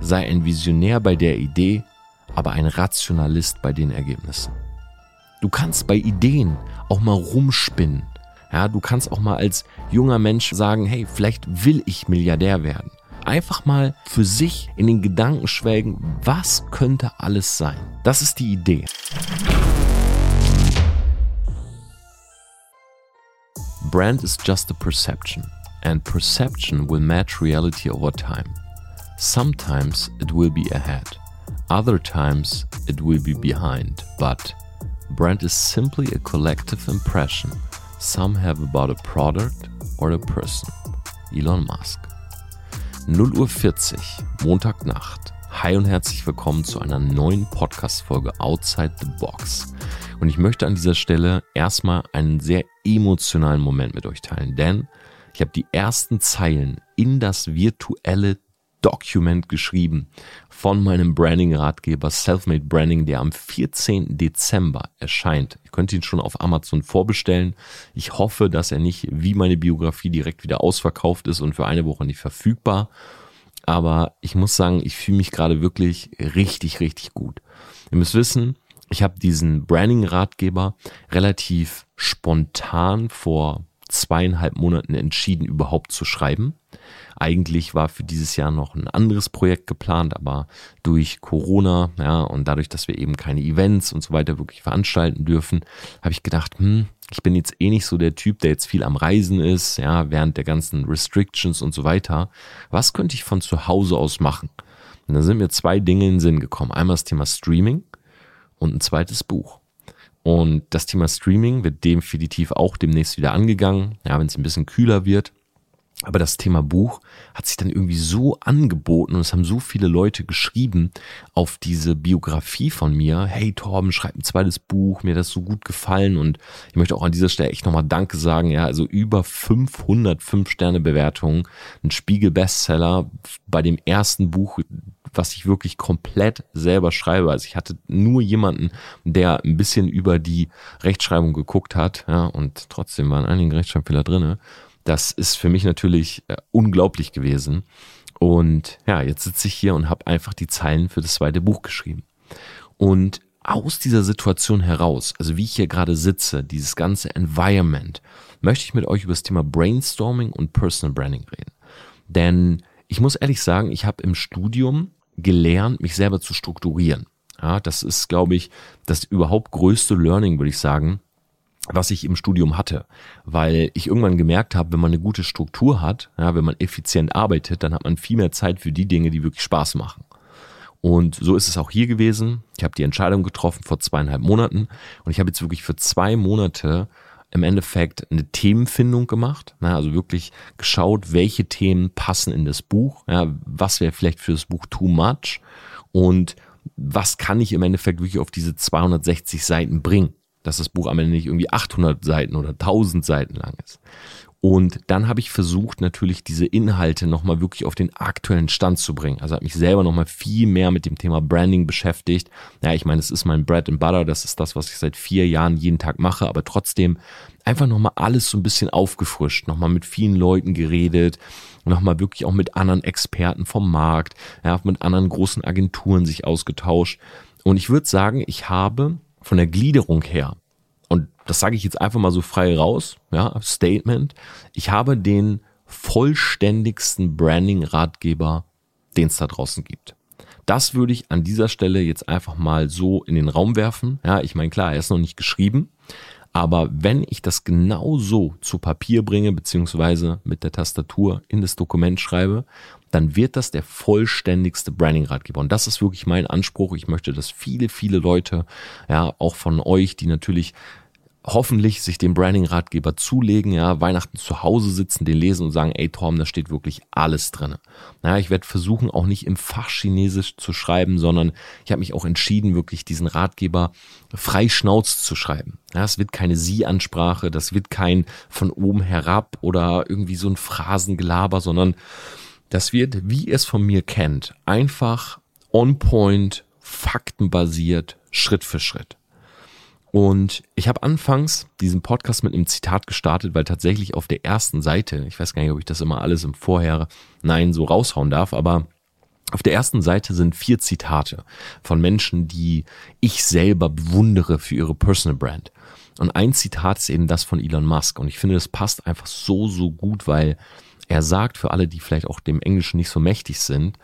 sei ein Visionär bei der Idee, aber ein Rationalist bei den Ergebnissen. Du kannst bei Ideen auch mal rumspinnen. Ja, du kannst auch mal als junger Mensch sagen, hey, vielleicht will ich Milliardär werden. Einfach mal für sich in den Gedanken schwelgen, was könnte alles sein? Das ist die Idee. Brand is just a perception, and perception will match reality over time. Sometimes it will be ahead, other times it will be behind, but brand is simply a collective impression some have about a product or a person. Elon Musk. 0 Uhr 40, Montagnacht. Hi und herzlich willkommen zu einer neuen Podcast-Folge Outside the Box. Und ich möchte an dieser Stelle erstmal einen sehr emotionalen Moment mit euch teilen, denn ich habe die ersten Zeilen in das virtuelle Document geschrieben von meinem Branding-Ratgeber Selfmade Branding, der am 14. Dezember erscheint. Ihr könnt ihn schon auf Amazon vorbestellen. Ich hoffe, dass er nicht wie meine Biografie direkt wieder ausverkauft ist und für eine Woche nicht verfügbar. Aber ich muss sagen, ich fühle mich gerade wirklich richtig, richtig gut. Ihr müsst wissen, ich habe diesen Branding-Ratgeber relativ spontan vor zweieinhalb Monaten entschieden, überhaupt zu schreiben. Eigentlich war für dieses Jahr noch ein anderes Projekt geplant, aber durch Corona, ja, und dadurch, dass wir eben keine Events und so weiter wirklich veranstalten dürfen, habe ich gedacht, hm, ich bin jetzt eh nicht so der Typ, der jetzt viel am Reisen ist, ja, während der ganzen Restrictions und so weiter. Was könnte ich von zu Hause aus machen? Und da sind mir zwei Dinge in den Sinn gekommen. Einmal das Thema Streaming und ein zweites Buch. Und das Thema Streaming wird definitiv auch demnächst wieder angegangen, ja, wenn es ein bisschen kühler wird. Aber das Thema Buch hat sich dann irgendwie so angeboten und es haben so viele Leute geschrieben auf diese Biografie von mir. Hey Torben, schreib ein zweites Buch, mir hat das so gut gefallen und ich möchte auch an dieser Stelle echt nochmal Danke sagen. Ja, also über 505 Sterne Bewertungen, ein Spiegel Bestseller bei dem ersten Buch, was ich wirklich komplett selber schreibe. Also ich hatte nur jemanden, der ein bisschen über die Rechtschreibung geguckt hat, ja, und trotzdem waren einige Rechtschreibfehler drinne. Das ist für mich natürlich äh, unglaublich gewesen. Und ja, jetzt sitze ich hier und habe einfach die Zeilen für das zweite Buch geschrieben. Und aus dieser Situation heraus, also wie ich hier gerade sitze, dieses ganze Environment, möchte ich mit euch über das Thema Brainstorming und Personal Branding reden. Denn ich muss ehrlich sagen, ich habe im Studium gelernt, mich selber zu strukturieren. Ja, das ist, glaube ich, das überhaupt größte Learning, würde ich sagen, was ich im Studium hatte, weil ich irgendwann gemerkt habe, wenn man eine gute Struktur hat, ja, wenn man effizient arbeitet, dann hat man viel mehr Zeit für die Dinge, die wirklich Spaß machen. Und so ist es auch hier gewesen. Ich habe die Entscheidung getroffen vor zweieinhalb Monaten. Und ich habe jetzt wirklich für zwei Monate im Endeffekt eine Themenfindung gemacht, na, also wirklich geschaut, welche Themen passen in das Buch, ja, was wäre vielleicht für das Buch too much? Und was kann ich im Endeffekt wirklich auf diese 260 Seiten bringen, dass das Buch am Ende nicht irgendwie 800 Seiten oder 1000 Seiten lang ist. Und dann habe ich versucht, natürlich diese Inhalte nochmal wirklich auf den aktuellen Stand zu bringen. Also habe mich selber nochmal viel mehr mit dem Thema Branding beschäftigt. Ja, ich meine, es ist mein Bread and Butter, das ist das, was ich seit vier Jahren jeden Tag mache, aber trotzdem einfach nochmal alles so ein bisschen aufgefrischt, nochmal mit vielen Leuten geredet, nochmal wirklich auch mit anderen Experten vom Markt, ja, mit anderen großen Agenturen sich ausgetauscht. Und ich würde sagen, ich habe von der Gliederung her und das sage ich jetzt einfach mal so frei raus, ja, Statement, ich habe den vollständigsten Branding-Ratgeber, den es da draußen gibt. Das würde ich an dieser Stelle jetzt einfach mal so in den Raum werfen. Ja, ich meine, klar, er ist noch nicht geschrieben, aber wenn ich das genau so zu Papier bringe, beziehungsweise mit der Tastatur in das Dokument schreibe, dann wird das der vollständigste Branding-Ratgeber. Und das ist wirklich mein Anspruch. Ich möchte, dass viele, viele Leute, ja, auch von euch, die natürlich hoffentlich sich den Branding-Ratgeber zulegen, ja, Weihnachten zu Hause sitzen, den lesen und sagen, ey Tom, da steht wirklich alles drin. Naja, ich werde versuchen, auch nicht im Fach Chinesisch zu schreiben, sondern ich habe mich auch entschieden, wirklich diesen Ratgeber frei Schnauz zu schreiben. Ja, es wird keine Sie-Ansprache, das wird kein von oben herab oder irgendwie so ein Phrasengelaber, sondern das wird, wie ihr es von mir kennt, einfach on point, faktenbasiert, Schritt für Schritt. Und ich habe anfangs diesen Podcast mit einem Zitat gestartet, weil tatsächlich auf der ersten Seite, ich weiß gar nicht, ob ich das immer alles im Vorher, nein, so raushauen darf, aber Auf der ersten Seite sind vier Zitate von Menschen, die ich selber bewundere für ihre Personal Brand. Und ein Zitat ist eben das von Elon Musk. Und ich finde, das passt einfach so, so gut, weil er sagt für alle, die vielleicht auch dem Englischen nicht so mächtig sind,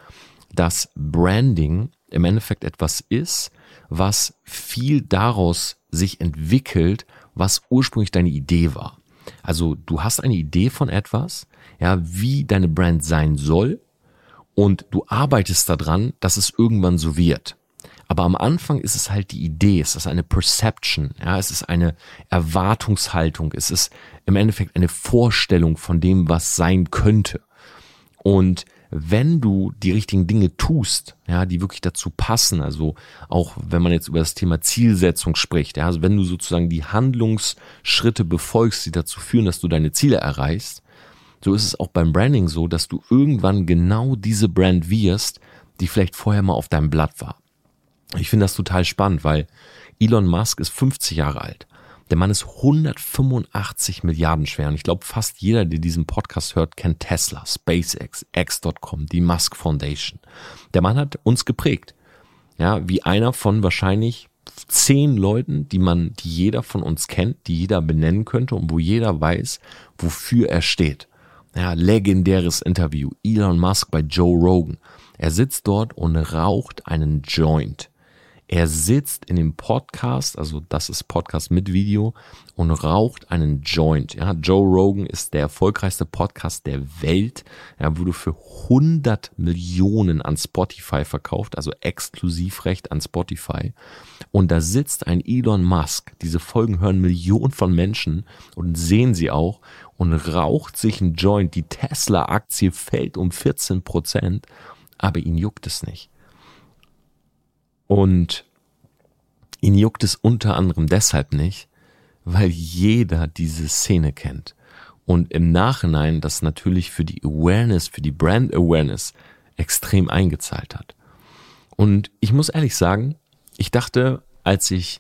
dass Branding im Endeffekt etwas ist, was viel daraus sich entwickelt, was ursprünglich deine Idee war. Also du hast eine Idee von etwas, ja, wie deine Brand sein soll und du arbeitest daran, dass es irgendwann so wird. Aber am Anfang ist es halt die Idee, es ist eine Perception, ja, es ist eine Erwartungshaltung, es ist im Endeffekt eine Vorstellung von dem, was sein könnte. Und wenn du die richtigen Dinge tust, ja, die wirklich dazu passen, also auch wenn man jetzt über das Thema Zielsetzung spricht, ja, also wenn du sozusagen die Handlungsschritte befolgst, die dazu führen, dass du deine Ziele erreichst, so ist es auch beim Branding so, dass du irgendwann genau diese Brand wirst, die vielleicht vorher mal auf deinem Blatt war. Ich finde das total spannend, weil Elon Musk ist 50 Jahre alt. Der Mann ist 185 Milliarden schwer und ich glaube, fast jeder, der diesen Podcast hört, kennt Tesla, SpaceX, X.com, die Musk Foundation. Der Mann hat uns geprägt. Ja, wie einer von wahrscheinlich zehn Leuten, die man, die jeder von uns kennt, die jeder benennen könnte und wo jeder weiß, wofür er steht. Ja, legendäres Interview. Elon Musk bei Joe Rogan. Er sitzt dort und raucht einen Joint. Er sitzt in dem Podcast, also das ist Podcast mit Video und raucht einen Joint. Ja, Joe Rogan ist der erfolgreichste Podcast der Welt. Er wurde für 100 Millionen an Spotify verkauft, also Exklusivrecht an Spotify. Und da sitzt ein Elon Musk. Diese Folgen hören Millionen von Menschen und sehen sie auch und raucht sich einen Joint. Die Tesla-Aktie fällt um 14 Prozent, aber ihn juckt es nicht. Und ihn juckt es unter anderem deshalb nicht, weil jeder diese Szene kennt. Und im Nachhinein das natürlich für die Awareness, für die Brand Awareness extrem eingezahlt hat. Und ich muss ehrlich sagen, ich dachte, als ich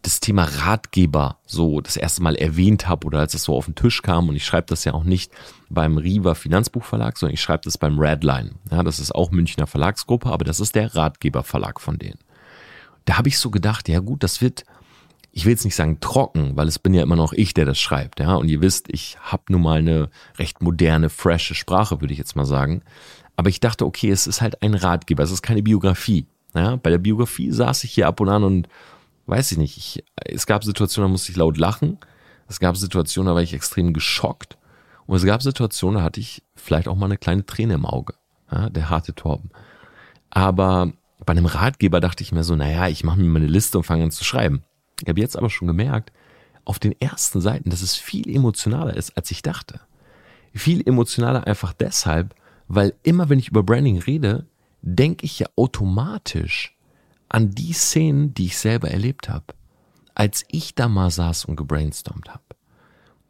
das Thema Ratgeber so das erste Mal erwähnt habe oder als es so auf den Tisch kam und ich schreibe das ja auch nicht beim Riva Finanzbuchverlag, sondern ich schreibe das beim Redline. Ja, das ist auch Münchner Verlagsgruppe, aber das ist der Ratgeberverlag von denen. Da habe ich so gedacht, ja gut, das wird, ich will jetzt nicht sagen trocken, weil es bin ja immer noch ich, der das schreibt, ja. Und ihr wisst, ich habe nun mal eine recht moderne, frische Sprache, würde ich jetzt mal sagen. Aber ich dachte, okay, es ist halt ein Ratgeber, es ist keine Biografie. Ja, bei der Biografie saß ich hier ab und an und weiß ich nicht, ich, es gab Situationen, da musste ich laut lachen. Es gab Situationen, da war ich extrem geschockt. Und es gab Situationen, da hatte ich vielleicht auch mal eine kleine Träne im Auge. Ja, der harte Torben. Aber bei einem Ratgeber dachte ich mir so, naja, ich mache mir mal eine Liste und fange an zu schreiben. Ich habe jetzt aber schon gemerkt, auf den ersten Seiten, dass es viel emotionaler ist, als ich dachte. Viel emotionaler einfach deshalb, weil immer wenn ich über Branding rede, denke ich ja automatisch an die Szenen, die ich selber erlebt habe, als ich da mal saß und gebrainstormt habe.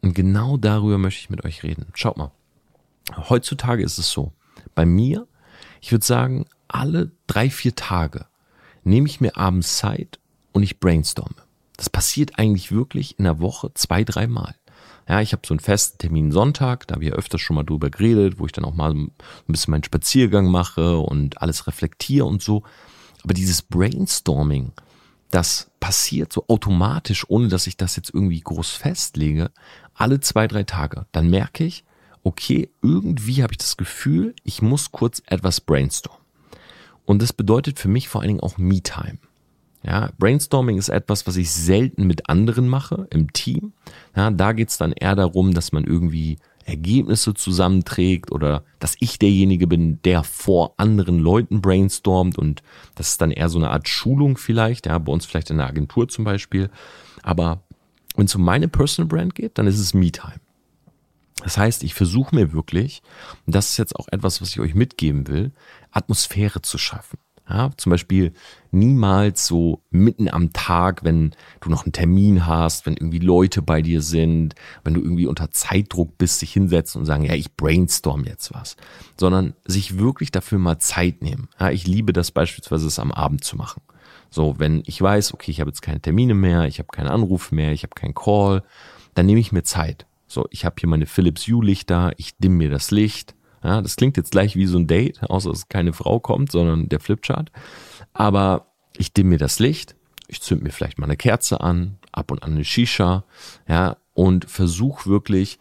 Und genau darüber möchte ich mit euch reden. Schaut mal, heutzutage ist es so, bei mir, ich würde sagen, alle drei, vier Tage nehme ich mir abends Zeit und ich brainstorme. Das passiert eigentlich wirklich in der Woche zwei, dreimal. Ja, ich habe so einen festen Termin Sonntag, da habe ich ja öfters schon mal drüber geredet, wo ich dann auch mal ein bisschen meinen Spaziergang mache und alles reflektiere und so. Aber dieses Brainstorming, das passiert so automatisch, ohne dass ich das jetzt irgendwie groß festlege, alle zwei, drei Tage. Dann merke ich, okay, irgendwie habe ich das Gefühl, ich muss kurz etwas brainstormen. Und das bedeutet für mich vor allen Dingen auch Me-Time. Ja, Brainstorming ist etwas, was ich selten mit anderen mache im Team. Ja, da geht's dann eher darum, dass man irgendwie Ergebnisse zusammenträgt oder dass ich derjenige bin, der vor anderen Leuten brainstormt und das ist dann eher so eine Art Schulung vielleicht, ja, bei uns vielleicht in der Agentur zum Beispiel. Aber wenn es um meine Personal Brand geht, dann ist es Me-Time. Das heißt, ich versuche mir wirklich, und das ist jetzt auch etwas, was ich euch mitgeben will, Atmosphäre zu schaffen. Ja, zum Beispiel niemals so mitten am Tag, wenn du noch einen Termin hast, wenn irgendwie Leute bei dir sind, wenn du irgendwie unter Zeitdruck bist, sich hinsetzen und sagen, ja, ich brainstorm jetzt was, sondern sich wirklich dafür mal Zeit nehmen. Ja, ich liebe das beispielsweise, es am Abend zu machen. So, wenn ich weiß, okay, ich habe jetzt keine Termine mehr, ich habe keinen Anruf mehr, ich habe keinen Call, dann nehme ich mir Zeit. So, ich habe hier meine Philips Hue Lichter, ich dimm mir das Licht, Ja, das klingt jetzt gleich wie so ein Date, außer dass keine Frau kommt, sondern der Flipchart. Aber ich dimm mir das Licht, ich zünd mir vielleicht mal eine Kerze an, ab und an eine Shisha, ja, und versuche wirklich,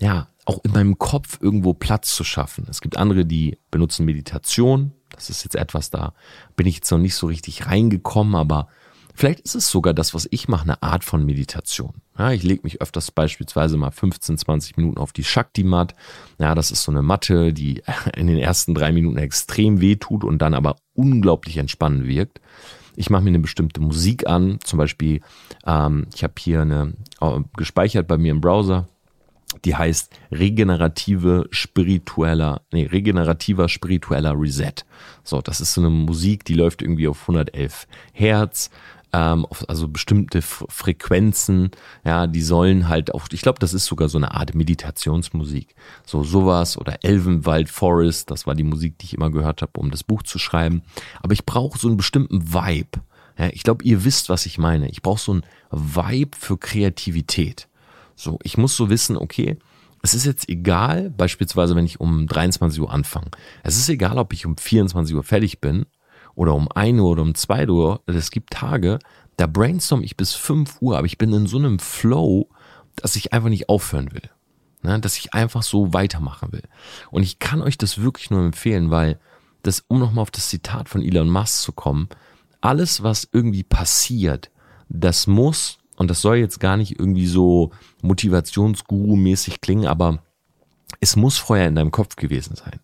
ja, auch in meinem Kopf irgendwo Platz zu schaffen. Es gibt andere, die benutzen Meditation. Das ist jetzt etwas, da bin ich jetzt noch nicht so richtig reingekommen, aber vielleicht ist es sogar das, was ich mache, eine Art von Meditation. Ja, ich lege mich öfters beispielsweise mal 15, 20 Minuten auf die Shakti-Mat. Ja, das ist so eine Matte, die in den ersten drei Minuten extrem weh tut und dann aber unglaublich entspannend wirkt. Ich mache mir eine bestimmte Musik an, zum Beispiel, ähm, ich habe hier eine äh, gespeichert bei mir im Browser, die heißt regenerative spiritueller, nee, regenerativer spiritueller Reset. So, das ist so eine Musik, die läuft irgendwie auf 111 Hertz, ähm, also bestimmte Frequenzen, ja, die sollen halt auch, ich glaube, das ist sogar so eine Art Meditationsmusik. So sowas oder Elvenwald Forest, das war die Musik, die ich immer gehört habe, um das Buch zu schreiben. Aber ich brauche so einen bestimmten Vibe. Ja, ich glaube, ihr wisst, was ich meine. Ich brauche so einen Vibe für Kreativität. So, ich muss so wissen, okay, es ist jetzt egal, beispielsweise wenn ich um 23 Uhr anfange. Es ist egal, ob ich um 24 Uhr fertig bin oder um 1 Uhr oder um 2 Uhr. Es gibt Tage, da brainstorm ich bis 5 Uhr, aber ich bin in so einem Flow, dass ich einfach nicht aufhören will. Ne? Dass ich einfach so weitermachen will. Und ich kann euch das wirklich nur empfehlen, weil das, um nochmal auf das Zitat von Elon Musk zu kommen, alles, was irgendwie passiert, das muss und das soll jetzt gar nicht irgendwie so Motivationsguru-mäßig klingen, aber es muss vorher in deinem Kopf gewesen sein.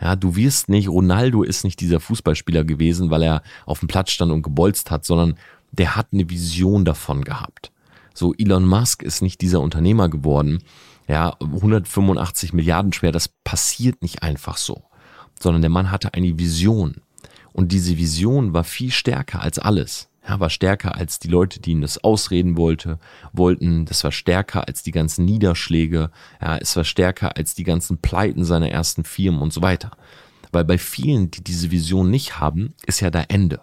Ja, du wirst nicht, Ronaldo ist nicht dieser Fußballspieler gewesen, weil er auf dem Platz stand und gebolzt hat, sondern der hat eine Vision davon gehabt. So, Elon Musk ist nicht dieser Unternehmer geworden. Ja, 185 Milliarden schwer, das passiert nicht einfach so, sondern der Mann hatte eine Vision. Und diese Vision war viel stärker als alles ja, war stärker als die Leute, die ihm das ausreden wollte, wollten. Das war stärker als die ganzen Niederschläge. Ja, es war stärker als die ganzen Pleiten seiner ersten Firmen und so weiter. Weil bei vielen, die diese Vision nicht haben, ist ja da Ende.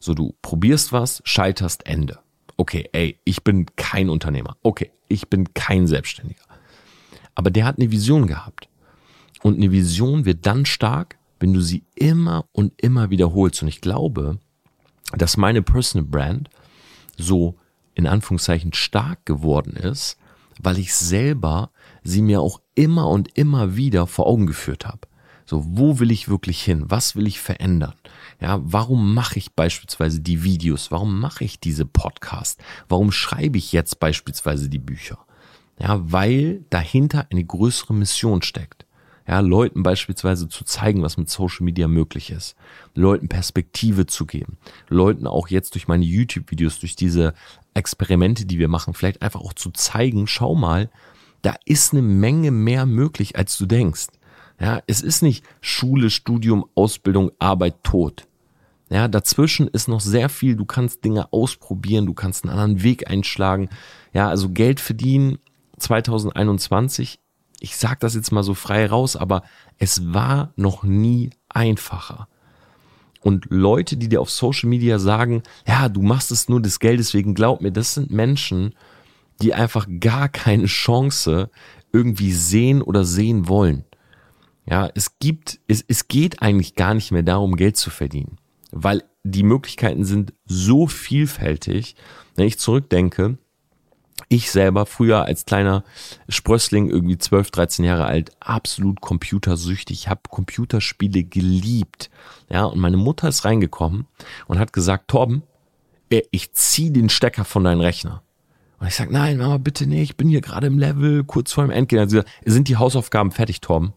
So, du probierst was, scheiterst, Ende. Okay, ey, ich bin kein Unternehmer. Okay, ich bin kein Selbstständiger. Aber der hat eine Vision gehabt. Und eine Vision wird dann stark, wenn du sie immer und immer wiederholst. Und ich glaube, dass meine Personal Brand so in Anführungszeichen stark geworden ist, weil ich selber sie mir auch immer und immer wieder vor Augen geführt habe. So, wo will ich wirklich hin? Was will ich verändern? Ja, warum mache ich beispielsweise die Videos? Warum mache ich diese Podcasts? Warum schreibe ich jetzt beispielsweise die Bücher? Ja, weil dahinter eine größere Mission steckt ja, Leuten beispielsweise zu zeigen, was mit Social Media möglich ist, Leuten Perspektive zu geben, Leuten auch jetzt durch meine YouTube-Videos, durch diese Experimente, die wir machen, vielleicht einfach auch zu zeigen, schau mal, da ist eine Menge mehr möglich, als du denkst. Ja, es ist nicht Schule, Studium, Ausbildung, Arbeit, Tod. Ja, dazwischen ist noch sehr viel. Du kannst Dinge ausprobieren, du kannst einen anderen Weg einschlagen. Ja, also Geld verdienen 2021 ich sag das jetzt mal so frei raus, aber es war noch nie einfacher. Und Leute, die dir auf Social Media sagen, ja, du machst es nur des Geldes wegen, glaub mir, das sind Menschen, die einfach gar keine Chance irgendwie sehen oder sehen wollen. Ja, es gibt, es, es geht eigentlich gar nicht mehr darum, Geld zu verdienen, weil die Möglichkeiten sind so vielfältig. Wenn ich zurückdenke, ich selber früher als kleiner Sprössling, irgendwie 12, 13 Jahre alt, absolut computersüchtig. Ich habe Computerspiele geliebt. Ja, und meine Mutter ist reingekommen und hat gesagt, Torben, äh, ich zieh den Stecker von deinem Rechner. Und ich sag, nein, Mama, bitte nicht, ich bin hier gerade im Level, kurz vor dem Endgame. Also, sind die Hausaufgaben fertig, Torben?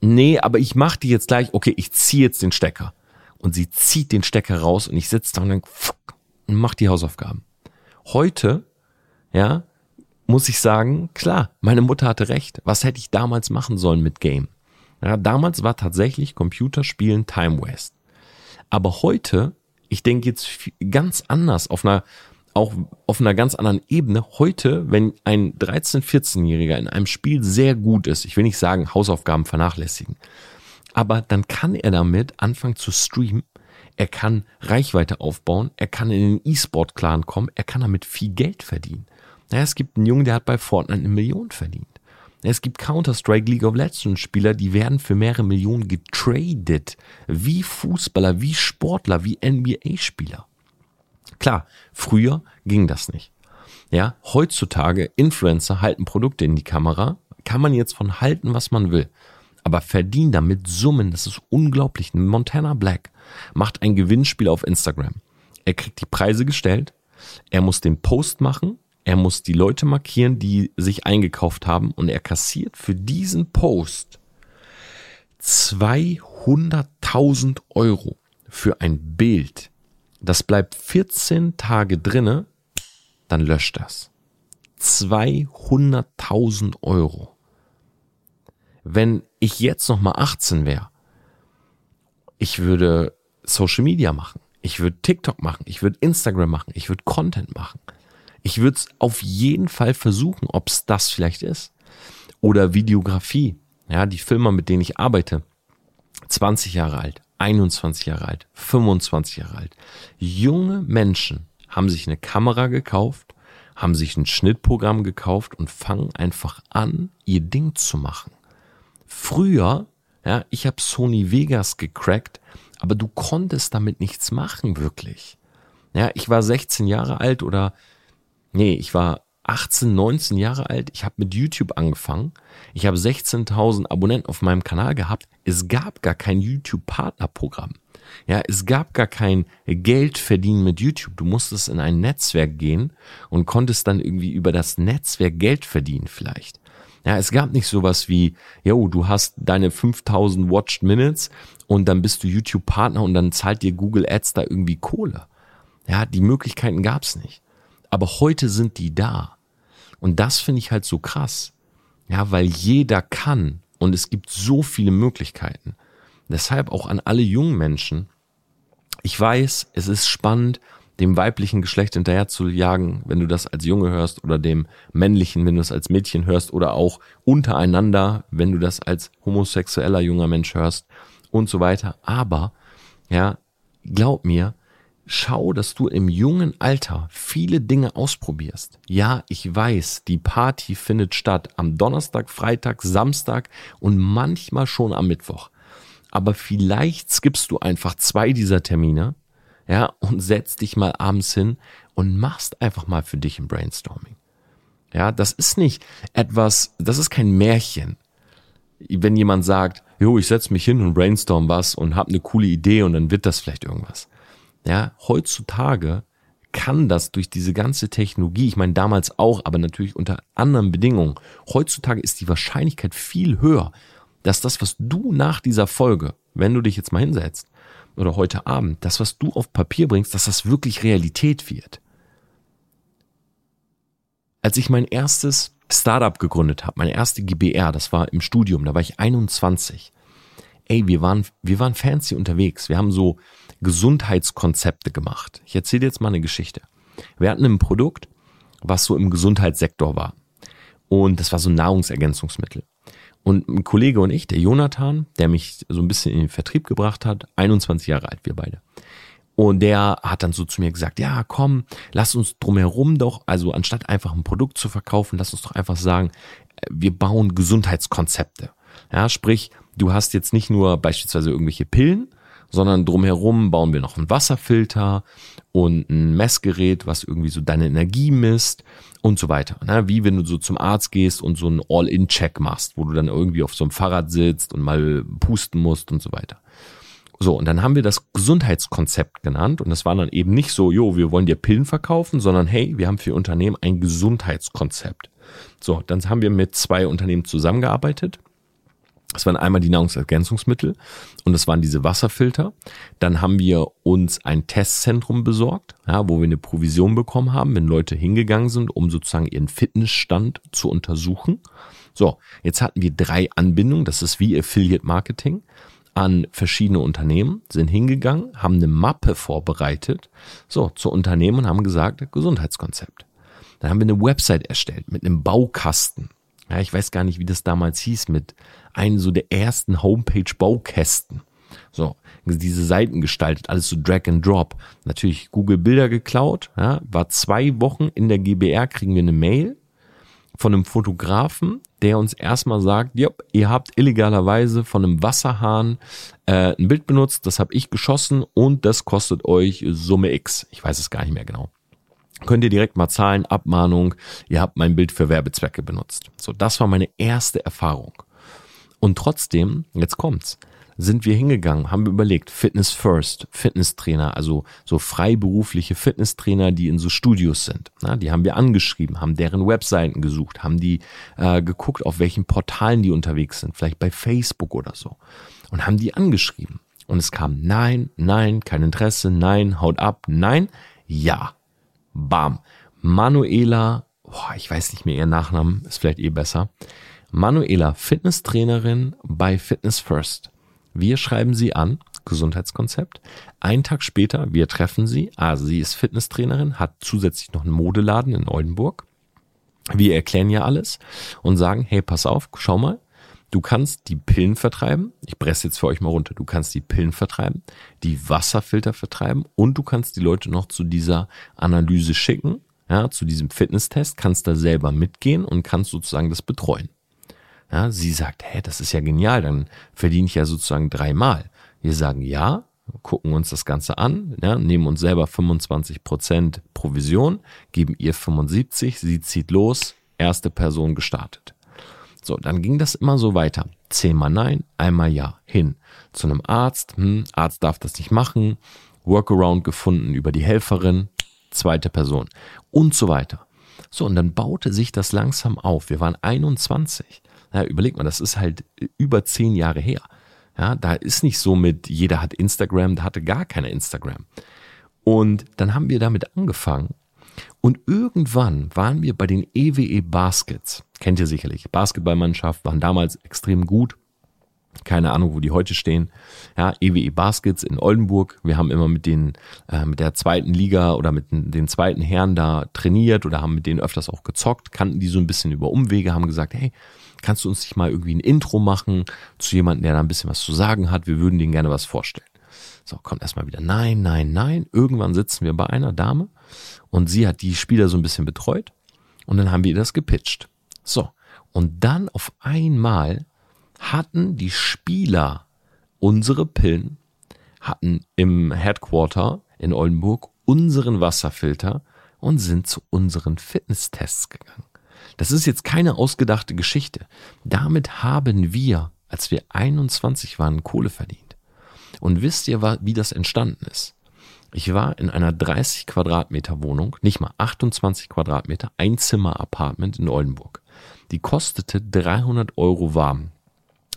Nee, aber ich mach die jetzt gleich. Okay, ich zieh jetzt den Stecker. Und sie zieht den Stecker raus und ich sitze da und denk, fuck, und mach die Hausaufgaben. Heute, ja, muss ich sagen, klar, meine Mutter hatte recht. Was hätte ich damals machen sollen mit Game? Ja, damals war tatsächlich Computerspielen Time Waste. Aber heute, ich denke jetzt ganz anders auf einer auch auf einer ganz anderen Ebene. Heute, wenn ein 13-, 14-Jähriger in einem Spiel sehr gut ist, ich will nicht sagen Hausaufgaben vernachlässigen, aber dann kann er damit anfangen zu streamen er kann Reichweite aufbauen, er kann in den E-Sport-Clan kommen, er kann damit viel Geld verdienen. Naja, es gibt einen Jungen, der hat bei Fortnite eine Million verdient. Es gibt Counter-Strike League of Legends Spieler, die werden für mehrere Millionen getradet. Wie Fußballer, wie Sportler, wie NBA-Spieler. Klar, früher ging das nicht. Ja, heutzutage Influencer halten Produkte in die Kamera. Kann man jetzt von halten, was man will. Aber verdienen damit Summen, das ist unglaublich. Montana Black macht ein Gewinnspiel auf Instagram. Er kriegt die Preise gestellt. Er muss den Post machen er muss die Leute markieren, die sich eingekauft haben und er kassiert für diesen Post 200.000 Euro für ein Bild. Das bleibt 14 Tage drinne, dann löscht das. 200.000 Euro. Wenn ich jetzt noch mal 18 wäre, ich würde Social Media machen, ich würde TikTok machen, ich würde Instagram machen, ich würde Content machen. Ich würde es auf jeden Fall versuchen, ob es das vielleicht ist. Oder Videografie. Ja, die Filmer, mit denen ich arbeite. 20 Jahre alt, 21 Jahre alt, 25 Jahre alt. Junge Menschen haben sich eine Kamera gekauft, haben sich ein Schnittprogramm gekauft und fangen einfach an, ihr Ding zu machen. Früher, ja, ich habe Sony Vegas gecrackt, aber du konntest damit nichts machen, wirklich. Ja, ich war 16 Jahre alt oder Nee, ich war 18, 19 Jahre alt. Ich habe mit YouTube angefangen. Ich habe 16.000 Abonnenten auf meinem Kanal gehabt. Es gab gar kein YouTube-Partnerprogramm. Ja, es gab gar kein Geld verdienen mit YouTube. Du musstest in ein Netzwerk gehen und konntest dann irgendwie über das Netzwerk Geld verdienen vielleicht. Ja, es gab nicht sowas wie, yo, du hast deine 5000 Watched Minutes und dann bist du YouTube-Partner und dann zahlt dir Google Ads da irgendwie Kohle. Ja, die Möglichkeiten gab's nicht. Aber heute sind die da. Und das finde ich halt so krass. Ja, weil jeder kann und es gibt so viele Möglichkeiten. Deshalb auch an alle jungen Menschen. Ich weiß, es ist spannend, dem weiblichen Geschlecht hinterher zu jagen, wenn du das als Junge hörst oder dem männlichen, wenn du es als Mädchen hörst oder auch untereinander, wenn du das als homosexueller junger Mensch hörst und so weiter. Aber, ja, glaub mir, Schau, dass du im jungen Alter viele Dinge ausprobierst. Ja, ich weiß, die Party findet statt am Donnerstag, Freitag, Samstag und manchmal schon am Mittwoch. Aber vielleicht skippst du einfach zwei dieser Termine, ja, und setzt dich mal abends hin und machst einfach mal für dich ein Brainstorming. Ja, das ist nicht etwas, das ist kein Märchen. Wenn jemand sagt, jo, ich setz mich hin und brainstorm was und hab eine coole Idee und dann wird das vielleicht irgendwas. Ja, heutzutage kann das durch diese ganze Technologie, ich meine damals auch, aber natürlich unter anderen Bedingungen, heutzutage ist die Wahrscheinlichkeit viel höher, dass das, was du nach dieser Folge, wenn du dich jetzt mal hinsetzt, oder heute Abend, das, was du auf Papier bringst, dass das wirklich Realität wird. Als ich mein erstes Startup gegründet habe, meine erste GBR, das war im Studium, da war ich 21. Ey, wir waren, wir waren fancy unterwegs. Wir haben so Gesundheitskonzepte gemacht. Ich erzähle jetzt mal eine Geschichte. Wir hatten ein Produkt, was so im Gesundheitssektor war. Und das war so ein Nahrungsergänzungsmittel. Und ein Kollege und ich, der Jonathan, der mich so ein bisschen in den Vertrieb gebracht hat, 21 Jahre alt, wir beide. Und der hat dann so zu mir gesagt, ja, komm, lass uns drumherum doch, also anstatt einfach ein Produkt zu verkaufen, lass uns doch einfach sagen, wir bauen Gesundheitskonzepte. Ja, sprich, du hast jetzt nicht nur beispielsweise irgendwelche Pillen, sondern drumherum bauen wir noch einen Wasserfilter und ein Messgerät, was irgendwie so deine Energie misst und so weiter. Ne? Wie wenn du so zum Arzt gehst und so einen All-in-Check machst, wo du dann irgendwie auf so einem Fahrrad sitzt und mal pusten musst und so weiter. So, und dann haben wir das Gesundheitskonzept genannt und das war dann eben nicht so, jo, wir wollen dir Pillen verkaufen, sondern hey, wir haben für Unternehmen ein Gesundheitskonzept. So, dann haben wir mit zwei Unternehmen zusammengearbeitet das waren einmal die Nahrungsergänzungsmittel und das waren diese Wasserfilter. Dann haben wir uns ein Testzentrum besorgt, ja, wo wir eine Provision bekommen haben, wenn Leute hingegangen sind, um sozusagen ihren Fitnessstand zu untersuchen. So, jetzt hatten wir drei Anbindungen, das ist wie Affiliate Marketing an verschiedene Unternehmen, sind hingegangen, haben eine Mappe vorbereitet, so, zu Unternehmen und haben gesagt, Gesundheitskonzept. Dann haben wir eine Website erstellt mit einem Baukasten. Ja, ich weiß gar nicht, wie das damals hieß mit einen so der ersten Homepage-Baukästen. So, diese Seiten gestaltet, alles so Drag and Drop. Natürlich Google Bilder geklaut, ja, war zwei Wochen in der GBR, kriegen wir eine Mail von einem Fotografen, der uns erstmal sagt, ja, ihr habt illegalerweise von einem Wasserhahn äh, ein Bild benutzt, das habe ich geschossen und das kostet euch Summe X. Ich weiß es gar nicht mehr genau. Könnt ihr direkt mal zahlen, Abmahnung, ihr habt mein Bild für Werbezwecke benutzt. So, das war meine erste Erfahrung. Und trotzdem, jetzt kommt's, sind wir hingegangen, haben wir überlegt, Fitness First, Fitnesstrainer, also so freiberufliche Fitnesstrainer, die in so Studios sind. Na, die haben wir angeschrieben, haben deren Webseiten gesucht, haben die äh, geguckt, auf welchen Portalen die unterwegs sind, vielleicht bei Facebook oder so. Und haben die angeschrieben. Und es kam nein, nein, kein Interesse, nein, haut ab, nein, ja. Bam. Manuela, boah, ich weiß nicht mehr ihren Nachnamen, ist vielleicht eh besser. Manuela, Fitnesstrainerin bei Fitness First. Wir schreiben sie an, Gesundheitskonzept. Einen Tag später, wir treffen sie. Also sie ist Fitnesstrainerin, hat zusätzlich noch einen Modeladen in Oldenburg. Wir erklären ja alles und sagen, hey, pass auf, schau mal, du kannst die Pillen vertreiben. Ich presse jetzt für euch mal runter. Du kannst die Pillen vertreiben, die Wasserfilter vertreiben und du kannst die Leute noch zu dieser Analyse schicken, ja, zu diesem Fitnesstest, kannst da selber mitgehen und kannst sozusagen das betreuen. Ja, sie sagt, hä, das ist ja genial, dann verdiene ich ja sozusagen dreimal. Wir sagen ja, gucken uns das Ganze an, ja, nehmen uns selber 25 Prozent Provision, geben ihr 75, sie zieht los, erste Person gestartet. So, dann ging das immer so weiter. Zehnmal nein, einmal ja, hin. Zu einem Arzt, hm, Arzt darf das nicht machen, Workaround gefunden über die Helferin, zweite Person und so weiter. So, und dann baute sich das langsam auf. Wir waren 21. Ja, überleg mal, das ist halt über zehn Jahre her. Ja, da ist nicht so mit, jeder hat Instagram, da hatte gar keiner Instagram. Und dann haben wir damit angefangen. Und irgendwann waren wir bei den EWE e Baskets. Kennt ihr sicherlich. Basketballmannschaft waren damals extrem gut. Keine Ahnung, wo die heute stehen. Ja, EWE e Baskets in Oldenburg. Wir haben immer mit den, äh, mit der zweiten Liga oder mit den zweiten Herren da trainiert oder haben mit denen öfters auch gezockt, kannten die so ein bisschen über Umwege, haben gesagt, hey, kannst du uns nicht mal irgendwie ein Intro machen zu jemandem, der da ein bisschen was zu sagen hat? Wir würden denen gerne was vorstellen. So, kommt erstmal wieder nein, nein, nein. Irgendwann sitzen wir bei einer Dame und sie hat die Spieler so ein bisschen betreut und dann haben wir ihr das gepitcht. So, und dann auf einmal hatten die Spieler unsere Pillen, hatten im Headquarter in Oldenburg unseren Wasserfilter und sind zu unseren Fitnesstests gegangen. Das ist jetzt keine ausgedachte Geschichte. Damit haben wir, als wir 21 waren, Kohle verdient. Und wisst ihr, wie das entstanden ist? Ich war in einer 30 Quadratmeter Wohnung, nicht mal 28 Quadratmeter, Einzimmer-Apartment in Oldenburg. Die kostete 300 Euro warm.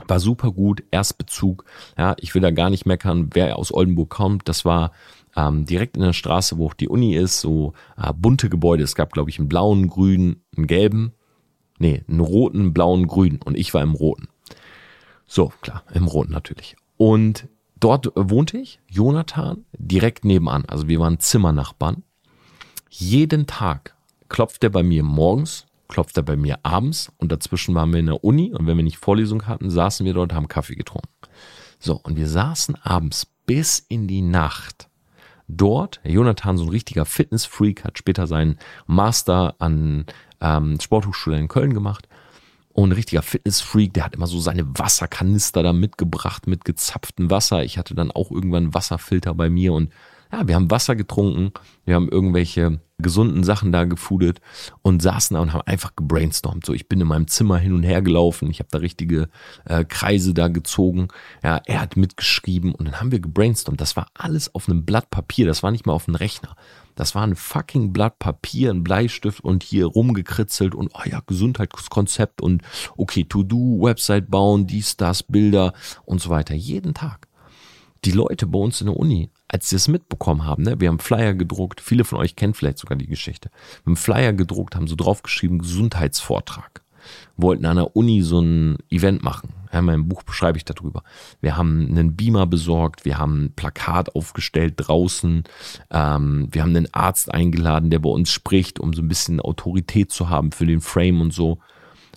War super gut, Erstbezug. Ja, ich will da gar nicht meckern, wer aus Oldenburg kommt. Das war ähm, direkt in der Straße, wo auch die Uni ist, so äh, bunte Gebäude. Es gab, glaube ich, einen blauen, grünen, einen gelben, nee, einen roten, blauen, grünen und ich war im roten. So, klar, im roten natürlich. Und dort wohnte ich, Jonathan, direkt nebenan. Also wir waren Zimmernachbarn. Jeden Tag klopft er bei mir morgens, klopft er bei mir abends und dazwischen waren wir in der Uni und wenn wir nicht Vorlesung hatten, saßen wir dort, haben Kaffee getrunken. So, und wir saßen abends bis in die Nacht dort. Jonathan, so ein richtiger Fitnessfreak, hat später seinen Master an ähm, Sporthochschule in Köln gemacht. Und ein richtiger Fitnessfreak, der hat immer so seine Wasserkanister da mitgebracht mit gezapftem Wasser. Ich hatte dann auch irgendwann Wasserfilter bei mir und ja, wir haben Wasser getrunken, wir haben irgendwelche gesunden Sachen da gefudet und saßen da und haben einfach gebrainstormt. So, ich bin in meinem Zimmer hin und her gelaufen, ich habe da richtige äh, Kreise da gezogen. Ja, er hat mitgeschrieben und dann haben wir gebrainstormt. Das war alles auf einem Blatt Papier, das war nicht mal auf einem Rechner. Das war ein fucking Blatt Papier, ein Bleistift und hier rumgekritzelt und oh ja, Gesundheitskonzept und okay, To-Do, Website bauen, dies, das, Bilder und so weiter. Jeden Tag. Die Leute bei uns in der Uni als sie es mitbekommen haben, ne, wir haben Flyer gedruckt, viele von euch kennen vielleicht sogar die Geschichte. Wir haben Flyer gedruckt, haben so draufgeschrieben, Gesundheitsvortrag. Wollten an der Uni so ein Event machen. Ja, in meinem Buch beschreibe ich darüber. Wir haben einen Beamer besorgt, wir haben ein Plakat aufgestellt draußen, ähm, wir haben einen Arzt eingeladen, der bei uns spricht, um so ein bisschen Autorität zu haben für den Frame und so.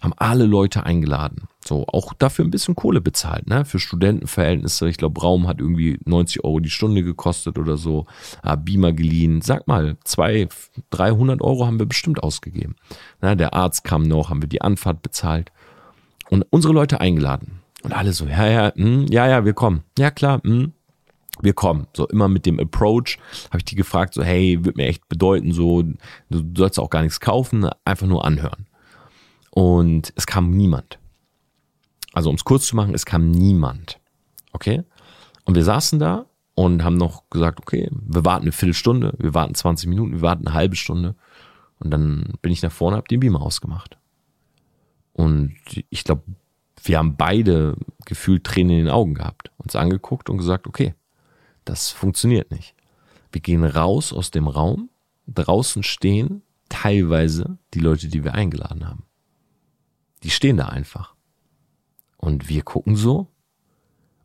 Haben alle Leute eingeladen. So, auch dafür ein bisschen Kohle bezahlt, ne? Für Studentenverhältnisse. Ich glaube, Raum hat irgendwie 90 Euro die Stunde gekostet oder so. Ah, Beamer geliehen. Sag mal, zwei, 300 Euro haben wir bestimmt ausgegeben. Na, der Arzt kam noch, haben wir die Anfahrt bezahlt. und unsere Leute eingeladen. Und alle so, ja, ja, mh, hm, ja, ja, wir kommen. Ja, klar, mh, hm, wir kommen. So immer mit dem Approach habe ich die gefragt, so, hey, wird mir echt bedeuten, so, du sollst auch gar nichts kaufen, einfach nur anhören. Und es kam niemand. Also um es kurz zu machen, es kam niemand. Okay? Und wir saßen da und haben noch gesagt, okay, wir warten eine Viertelstunde, wir warten 20 Minuten, wir warten eine halbe Stunde. Und dann bin ich nach vorne, habe den Beamer ausgemacht. Und ich glaube, wir haben beide gefühlt Tränen in den Augen gehabt, uns angeguckt und gesagt, okay, das funktioniert nicht. Wir gehen raus aus dem Raum, draußen stehen teilweise die Leute, die wir eingeladen haben. Die stehen da einfach. Und wir gucken so.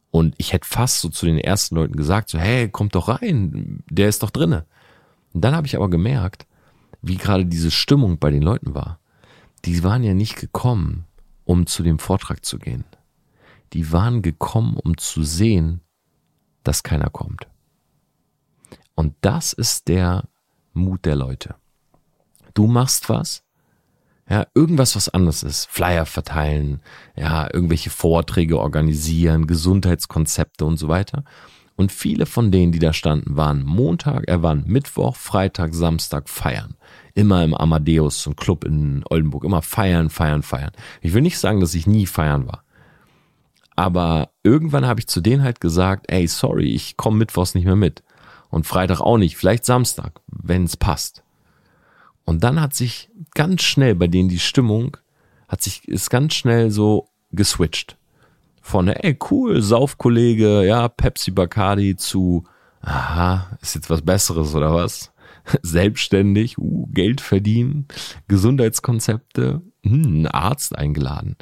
Und ich hätte fast so zu den ersten Leuten gesagt, so, hey, kommt doch rein, der ist doch drinne. Und dann habe ich aber gemerkt, wie gerade diese Stimmung bei den Leuten war. Die waren ja nicht gekommen, um zu dem Vortrag zu gehen. Die waren gekommen, um zu sehen, dass keiner kommt. Und das ist der Mut der Leute. Du machst was, ja, irgendwas, was anders ist. Flyer verteilen, ja, irgendwelche Vorträge organisieren, Gesundheitskonzepte und so weiter. Und viele von denen, die da standen, waren Montag, er äh, waren Mittwoch, Freitag, Samstag feiern. Immer im Amadeus, zum Club in Oldenburg. Immer feiern, feiern, feiern. Ich will nicht sagen, dass ich nie feiern war. Aber irgendwann habe ich zu denen halt gesagt, ey, sorry, ich komme Mittwochs nicht mehr mit. Und Freitag auch nicht, vielleicht Samstag, wenn es passt. Und dann hat sich ganz schnell bei denen die Stimmung, hat sich, ist ganz schnell so geswitcht. Von, ey, cool, Saufkollege, ja, Pepsi Bacardi zu, aha, ist jetzt was Besseres oder was? Selbstständig, uh, Geld verdienen, Gesundheitskonzepte, hm, Arzt eingeladen.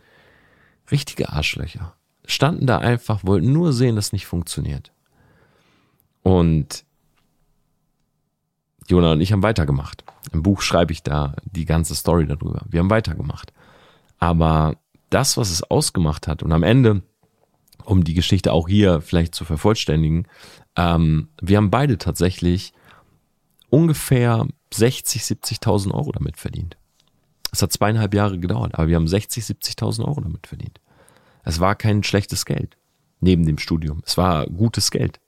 Richtige Arschlöcher standen da einfach, wollten nur sehen, dass nicht funktioniert. Und Jonah und ich haben weitergemacht. Im Buch schreibe ich da die ganze Story darüber. Wir haben weitergemacht. Aber das, was es ausgemacht hat, und am Ende, um die Geschichte auch hier vielleicht zu vervollständigen, ähm, wir haben beide tatsächlich ungefähr 60, 70.000 Euro damit verdient. Es hat zweieinhalb Jahre gedauert, aber wir haben 60, 70.000 Euro damit verdient. Es war kein schlechtes Geld neben dem Studium. Es war gutes Geld.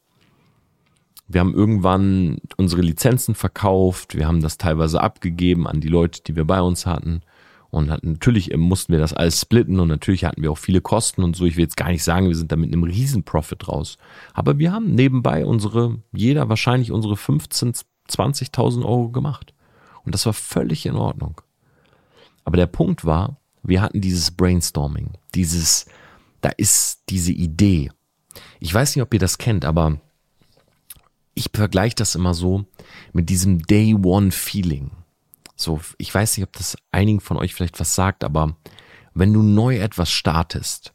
Wir haben irgendwann unsere Lizenzen verkauft, wir haben das teilweise abgegeben an die Leute, die wir bei uns hatten. Und natürlich mussten wir das alles splitten und natürlich hatten wir auch viele Kosten und so. Ich will jetzt gar nicht sagen, wir sind da mit einem riesen Profit raus. Aber wir haben nebenbei unsere, jeder wahrscheinlich unsere 15, 20.000 Euro gemacht. Und das war völlig in Ordnung. Aber der Punkt war, wir hatten dieses Brainstorming, dieses, da ist diese Idee. Ich weiß nicht, ob ihr das kennt, aber ich vergleiche das immer so mit diesem Day One Feeling. So, ich weiß nicht, ob das einigen von euch vielleicht was sagt, aber wenn du neu etwas startest,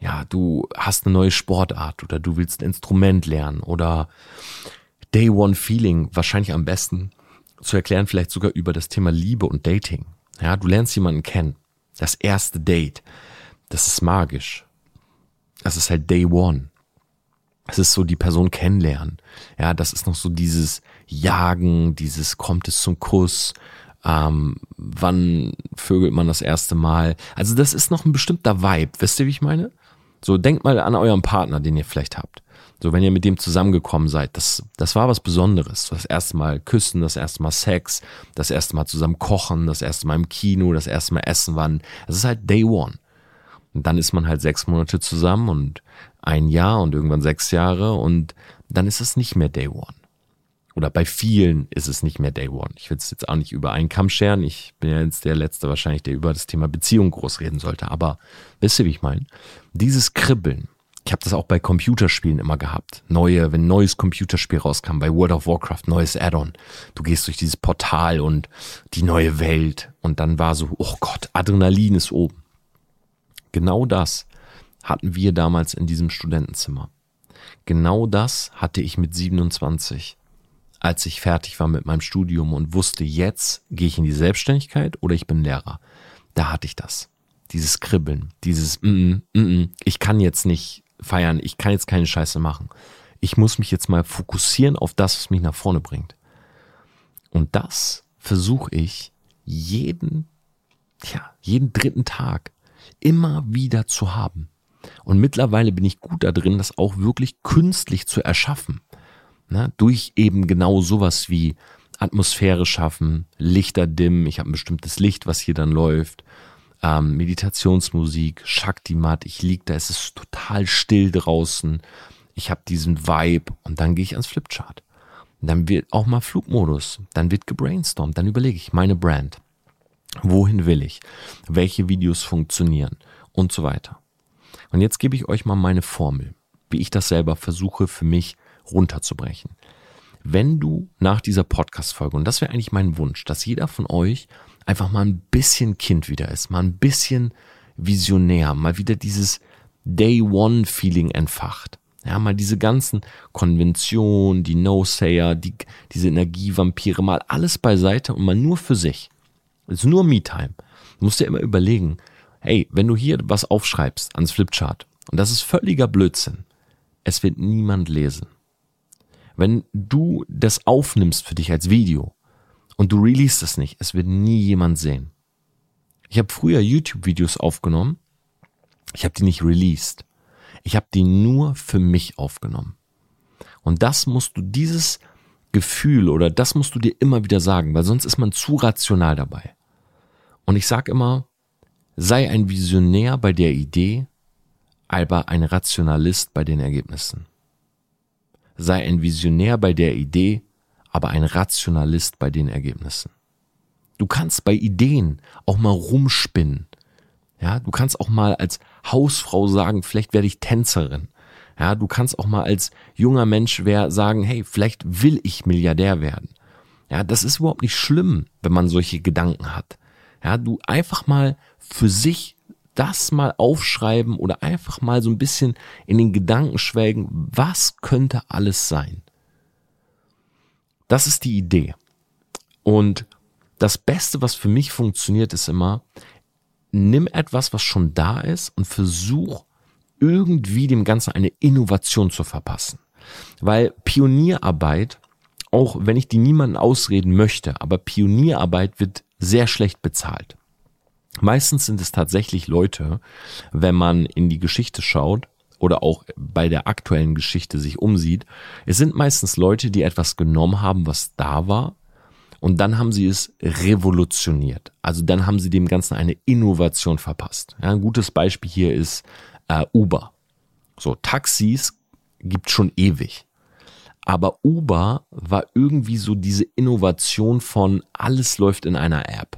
ja, du hast eine neue Sportart oder du willst ein Instrument lernen oder Day One Feeling, wahrscheinlich am besten zu erklären, vielleicht sogar über das Thema Liebe und Dating. Ja, du lernst jemanden kennen. Das erste Date das ist magisch. Das ist halt Day One. Es ist so die Person kennenlernen. Ja, das ist noch so dieses Jagen, dieses kommt es zum Kuss, ähm, wann vögelt man das erste Mal. Also das ist noch ein bestimmter Vibe. Wisst ihr, wie ich meine? So denkt mal an euren Partner, den ihr vielleicht habt. So, wenn ihr mit dem zusammengekommen seid, das, das war was Besonderes. Das erste Mal küssen, das erste Mal Sex, das erste Mal zusammen kochen, das erste Mal im Kino, das erste Mal essen wann. Das ist halt Day One. Und dann ist man halt sechs Monate zusammen und ein Jahr und irgendwann sechs Jahre und dann ist es nicht mehr Day One. Oder bei vielen ist es nicht mehr Day One. Ich will es jetzt auch nicht über einen Kamm scheren. Ich bin ja jetzt der Letzte wahrscheinlich, der über das Thema Beziehung groß reden sollte. Aber wisst ihr, wie ich meine? Dieses Kribbeln. Ich habe das auch bei Computerspielen immer gehabt. Neue, wenn ein neues Computerspiel rauskam, bei World of Warcraft, neues Add-on. Du gehst durch dieses Portal und die neue Welt. Und dann war so, oh Gott, Adrenalin ist oben. Genau das hatten wir damals in diesem Studentenzimmer. Genau das hatte ich mit 27, als ich fertig war mit meinem Studium und wusste, jetzt gehe ich in die Selbstständigkeit oder ich bin Lehrer. Da hatte ich das. Dieses Kribbeln, dieses, mm -mm, mm -mm, ich kann jetzt nicht feiern, ich kann jetzt keine Scheiße machen. Ich muss mich jetzt mal fokussieren auf das, was mich nach vorne bringt. Und das versuche ich jeden, ja, jeden dritten Tag immer wieder zu haben. Und mittlerweile bin ich gut da drin, das auch wirklich künstlich zu erschaffen. Na, durch eben genau sowas wie Atmosphäre schaffen, Lichter dimmen, ich habe ein bestimmtes Licht, was hier dann läuft, ähm, Meditationsmusik, Shakti-Mat, ich lieg da, es ist total still draußen, ich habe diesen Vibe und dann gehe ich ans Flipchart. Und dann wird auch mal Flugmodus, dann wird gebrainstormt, dann überlege ich meine Brand. Wohin will ich? Welche Videos funktionieren? Und so weiter. Und jetzt gebe ich euch mal meine Formel, wie ich das selber versuche für mich runterzubrechen. Wenn du nach dieser Podcast-Folge, und das wäre eigentlich mein Wunsch, dass jeder von euch einfach mal ein bisschen Kind wieder ist, mal ein bisschen visionär, mal wieder dieses Day One Feeling entfacht. Ja, mal diese ganzen Konventionen, die No-Sayer, die, diese Energievampire, mal alles beiseite und mal nur für sich. Es ist nur Me-Time. Du musst dir immer überlegen, hey, wenn du hier was aufschreibst ans Flipchart, und das ist völliger Blödsinn, es wird niemand lesen. Wenn du das aufnimmst für dich als Video und du release es nicht, es wird nie jemand sehen. Ich habe früher YouTube-Videos aufgenommen, ich habe die nicht released. Ich habe die nur für mich aufgenommen. Und das musst du, dieses Gefühl oder das musst du dir immer wieder sagen, weil sonst ist man zu rational dabei. Und ich sage immer, sei ein Visionär bei der Idee, aber ein Rationalist bei den Ergebnissen. Sei ein Visionär bei der Idee, aber ein Rationalist bei den Ergebnissen. Du kannst bei Ideen auch mal rumspinnen. Ja, du kannst auch mal als Hausfrau sagen, vielleicht werde ich Tänzerin. Ja, du kannst auch mal als junger Mensch wer sagen, hey, vielleicht will ich Milliardär werden. Ja, das ist überhaupt nicht schlimm, wenn man solche Gedanken hat. Ja, du einfach mal für sich das mal aufschreiben oder einfach mal so ein bisschen in den Gedanken schwelgen, was könnte alles sein? Das ist die Idee. Und das Beste, was für mich funktioniert, ist immer, nimm etwas, was schon da ist und versuch irgendwie dem Ganzen eine Innovation zu verpassen. Weil Pionierarbeit, auch wenn ich die niemanden ausreden möchte, aber Pionierarbeit wird sehr schlecht bezahlt. Meistens sind es tatsächlich Leute, wenn man in die Geschichte schaut oder auch bei der aktuellen Geschichte sich umsieht, es sind meistens Leute, die etwas genommen haben, was da war, und dann haben sie es revolutioniert. Also dann haben sie dem Ganzen eine Innovation verpasst. Ja, ein gutes Beispiel hier ist äh, Uber. So, Taxis gibt schon ewig. Aber Uber war irgendwie so diese Innovation von alles läuft in einer App.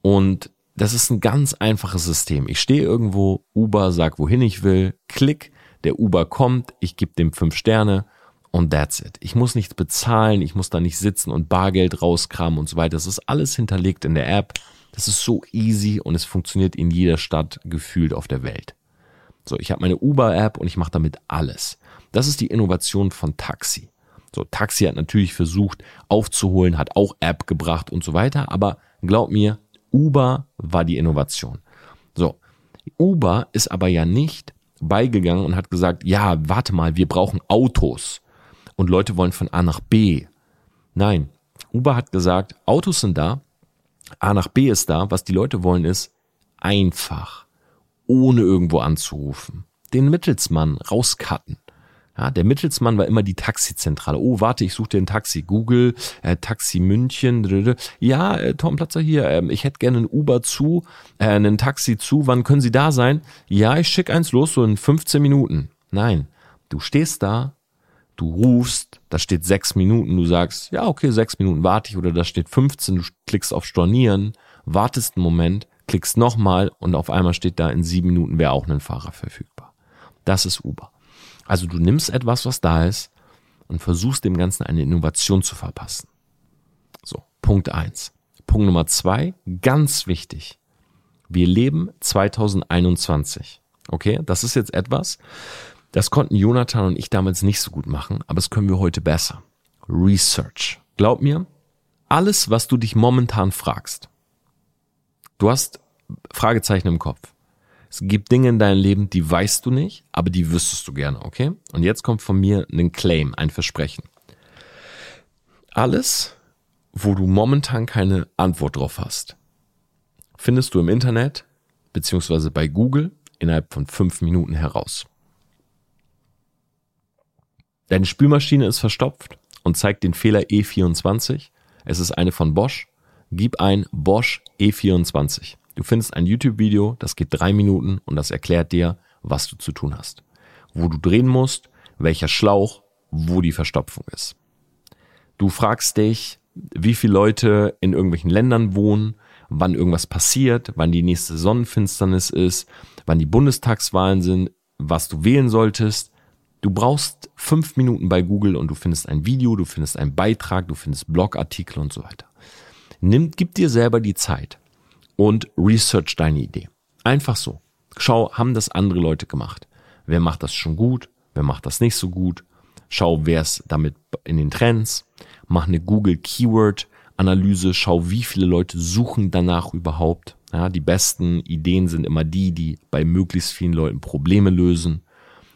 Und das ist ein ganz einfaches System. Ich stehe irgendwo, Uber sagt, wohin ich will, klick, der Uber kommt, ich gebe dem fünf Sterne und that's it. Ich muss nichts bezahlen, ich muss da nicht sitzen und Bargeld rauskramen und so weiter. Das ist alles hinterlegt in der App. Das ist so easy und es funktioniert in jeder Stadt gefühlt auf der Welt. So, ich habe meine Uber-App und ich mache damit alles. Das ist die Innovation von Taxi. So, Taxi hat natürlich versucht aufzuholen, hat auch App gebracht und so weiter, aber glaub mir, Uber war die Innovation. So, Uber ist aber ja nicht beigegangen und hat gesagt, ja, warte mal, wir brauchen Autos und Leute wollen von A nach B. Nein, Uber hat gesagt, Autos sind da, A nach B ist da, was die Leute wollen ist einfach, ohne irgendwo anzurufen, den Mittelsmann rauscutten. Ja, der Mittelsmann war immer die Taxizentrale. Oh, warte, ich suche dir ein Taxi. Google, äh, Taxi München. Ja, äh, Tom Platzer hier. Äh, ich hätte gerne ein Uber zu, äh, ein Taxi zu. Wann können Sie da sein? Ja, ich schicke eins los, so in 15 Minuten. Nein, du stehst da, du rufst, da steht sechs Minuten, du sagst, ja, okay, sechs Minuten warte ich, oder da steht 15, du klickst auf Stornieren, wartest einen Moment, klickst nochmal und auf einmal steht da, in sieben Minuten wäre auch ein Fahrer verfügbar. Das ist Uber. Also du nimmst etwas, was da ist und versuchst dem Ganzen eine Innovation zu verpassen. So, Punkt eins. Punkt Nummer zwei, ganz wichtig. Wir leben 2021. Okay, das ist jetzt etwas, das konnten Jonathan und ich damals nicht so gut machen, aber das können wir heute besser. Research. Glaub mir, alles, was du dich momentan fragst, du hast Fragezeichen im Kopf. Es gibt Dinge in deinem Leben, die weißt du nicht, aber die wüsstest du gerne, okay? Und jetzt kommt von mir ein Claim, ein Versprechen. Alles, wo du momentan keine Antwort drauf hast, findest du im Internet beziehungsweise bei Google innerhalb von fünf Minuten heraus. Deine Spülmaschine ist verstopft und zeigt den Fehler E24. Es ist eine von Bosch. Gib ein Bosch E24. Du findest ein YouTube-Video, das geht drei Minuten und das erklärt dir, was du zu tun hast. Wo du drehen musst, welcher Schlauch, wo die Verstopfung ist. Du fragst dich, wie viele Leute in irgendwelchen Ländern wohnen, wann irgendwas passiert, wann die nächste Sonnenfinsternis ist, wann die Bundestagswahlen sind, was du wählen solltest. Du brauchst fünf Minuten bei Google und du findest ein Video, du findest einen Beitrag, du findest Blogartikel und so weiter. Nimm, gib dir selber die Zeit und research deine Idee. Einfach so. Schau, haben das andere Leute gemacht? Wer macht das schon gut? Wer macht das nicht so gut? Schau, wer ist damit in den Trends? Mach eine Google Keyword Analyse, schau, wie viele Leute suchen danach überhaupt. Ja, die besten Ideen sind immer die, die bei möglichst vielen Leuten Probleme lösen.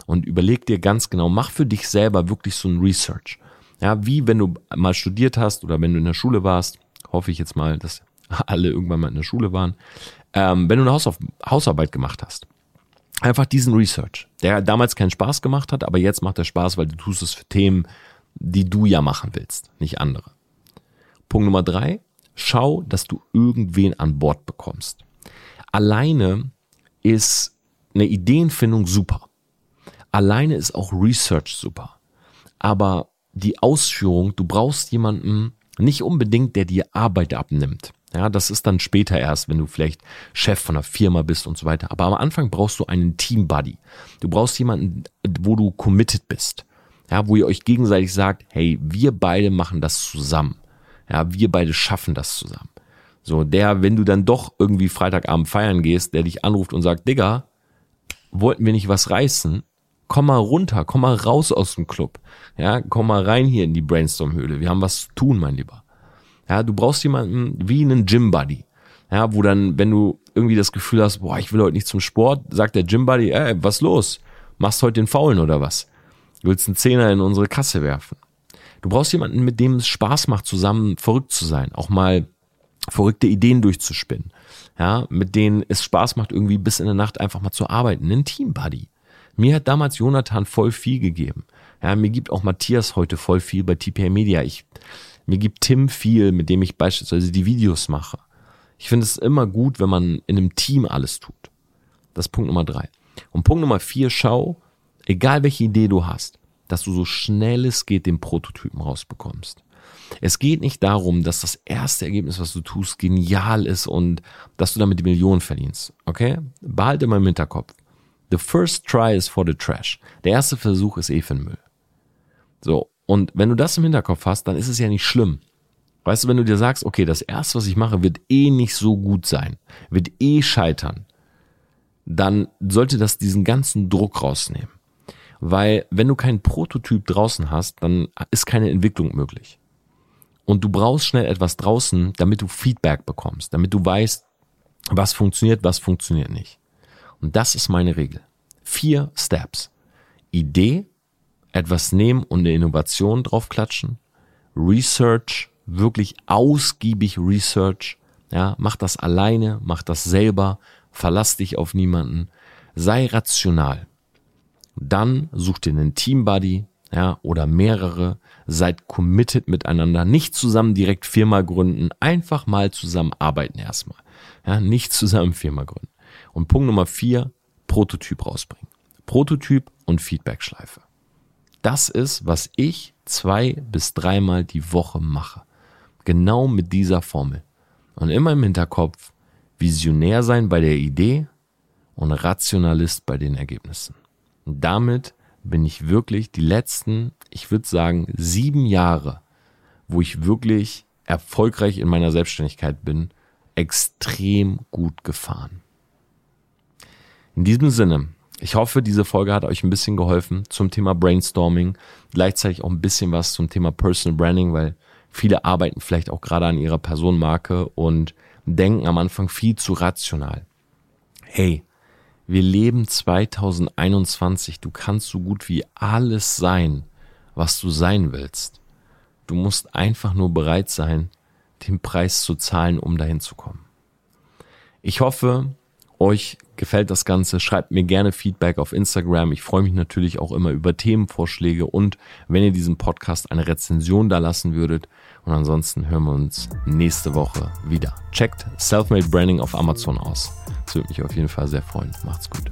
Und überleg dir ganz genau, mach für dich selber wirklich so ein Research. Ja, wie wenn du mal studiert hast oder wenn du in der Schule warst, hoffe ich jetzt mal, dass alle irgendwann mal in der Schule waren, ähm, wenn du eine Hausauf Hausarbeit gemacht hast. Einfach diesen Research, der damals keinen Spaß gemacht hat, aber jetzt macht er Spaß, weil du tust es für Themen, die du ja machen willst, nicht andere. Punkt Nummer drei, schau, dass du irgendwen an Bord bekommst. Alleine ist eine Ideenfindung super. Alleine ist auch Research super. Aber die Ausführung, du brauchst jemanden, nicht unbedingt, der dir Arbeit abnimmt. Ja, das ist dann später erst, wenn du vielleicht Chef von einer Firma bist und so weiter. Aber am Anfang brauchst du einen Team Buddy. Du brauchst jemanden, wo du committed bist. Ja, wo ihr euch gegenseitig sagt, hey, wir beide machen das zusammen. Ja, wir beide schaffen das zusammen. So, der, wenn du dann doch irgendwie Freitagabend feiern gehst, der dich anruft und sagt, Digga, wollten wir nicht was reißen? Komm mal runter, komm mal raus aus dem Club. Ja, komm mal rein hier in die Brainstorm-Höhle. Wir haben was zu tun, mein Lieber. Ja, du brauchst jemanden wie einen Gym-Buddy. Ja, wo dann, wenn du irgendwie das Gefühl hast, boah, ich will heute nicht zum Sport, sagt der Gym-Buddy, ey, was los? Machst heute den Faulen oder was? Du willst einen Zehner in unsere Kasse werfen. Du brauchst jemanden, mit dem es Spaß macht, zusammen verrückt zu sein, auch mal verrückte Ideen durchzuspinnen. Ja, mit denen es Spaß macht, irgendwie bis in der Nacht einfach mal zu arbeiten. Ein Team-Buddy. Mir hat damals Jonathan voll viel gegeben. Ja, mir gibt auch Matthias heute voll viel bei TPA Media. Ich, mir gibt Tim viel, mit dem ich beispielsweise die Videos mache. Ich finde es immer gut, wenn man in einem Team alles tut. Das ist Punkt Nummer drei. Und Punkt Nummer vier, schau, egal welche Idee du hast, dass du so schnell es geht den Prototypen rausbekommst. Es geht nicht darum, dass das erste Ergebnis, was du tust, genial ist und dass du damit die Millionen verdienst. Okay? Behalte mal im Hinterkopf. The first try is for the trash. Der erste Versuch ist eh für den Müll. So. Und wenn du das im Hinterkopf hast, dann ist es ja nicht schlimm. Weißt du, wenn du dir sagst, okay, das erste, was ich mache, wird eh nicht so gut sein, wird eh scheitern, dann sollte das diesen ganzen Druck rausnehmen. Weil wenn du keinen Prototyp draußen hast, dann ist keine Entwicklung möglich. Und du brauchst schnell etwas draußen, damit du Feedback bekommst, damit du weißt, was funktioniert, was funktioniert nicht. Und das ist meine Regel. Vier Steps. Idee, etwas nehmen und eine Innovation draufklatschen. Research, wirklich ausgiebig Research. Ja, mach das alleine, mach das selber, verlass dich auf niemanden. Sei rational. Dann such dir einen Teambuddy, ja, oder mehrere. Seid committed miteinander. Nicht zusammen direkt Firma gründen. Einfach mal zusammen arbeiten erstmal. Ja, nicht zusammen Firma gründen. Und Punkt Nummer vier, Prototyp rausbringen. Prototyp und Feedbackschleife. Das ist, was ich zwei bis dreimal die Woche mache. Genau mit dieser Formel. Und immer im Hinterkopf, Visionär sein bei der Idee und Rationalist bei den Ergebnissen. Und damit bin ich wirklich die letzten, ich würde sagen, sieben Jahre, wo ich wirklich erfolgreich in meiner Selbstständigkeit bin, extrem gut gefahren. In diesem Sinne, ich hoffe, diese Folge hat euch ein bisschen geholfen zum Thema Brainstorming, gleichzeitig auch ein bisschen was zum Thema Personal Branding, weil viele arbeiten vielleicht auch gerade an ihrer Personenmarke und denken am Anfang viel zu rational. Hey, wir leben 2021. Du kannst so gut wie alles sein, was du sein willst. Du musst einfach nur bereit sein, den Preis zu zahlen, um dahin zu kommen. Ich hoffe, euch gefällt das Ganze, schreibt mir gerne Feedback auf Instagram. Ich freue mich natürlich auch immer über Themenvorschläge und wenn ihr diesem Podcast eine Rezension da lassen würdet. Und ansonsten hören wir uns nächste Woche wieder. Checkt Selfmade Branding auf Amazon aus. Das würde mich auf jeden Fall sehr freuen. Macht's gut.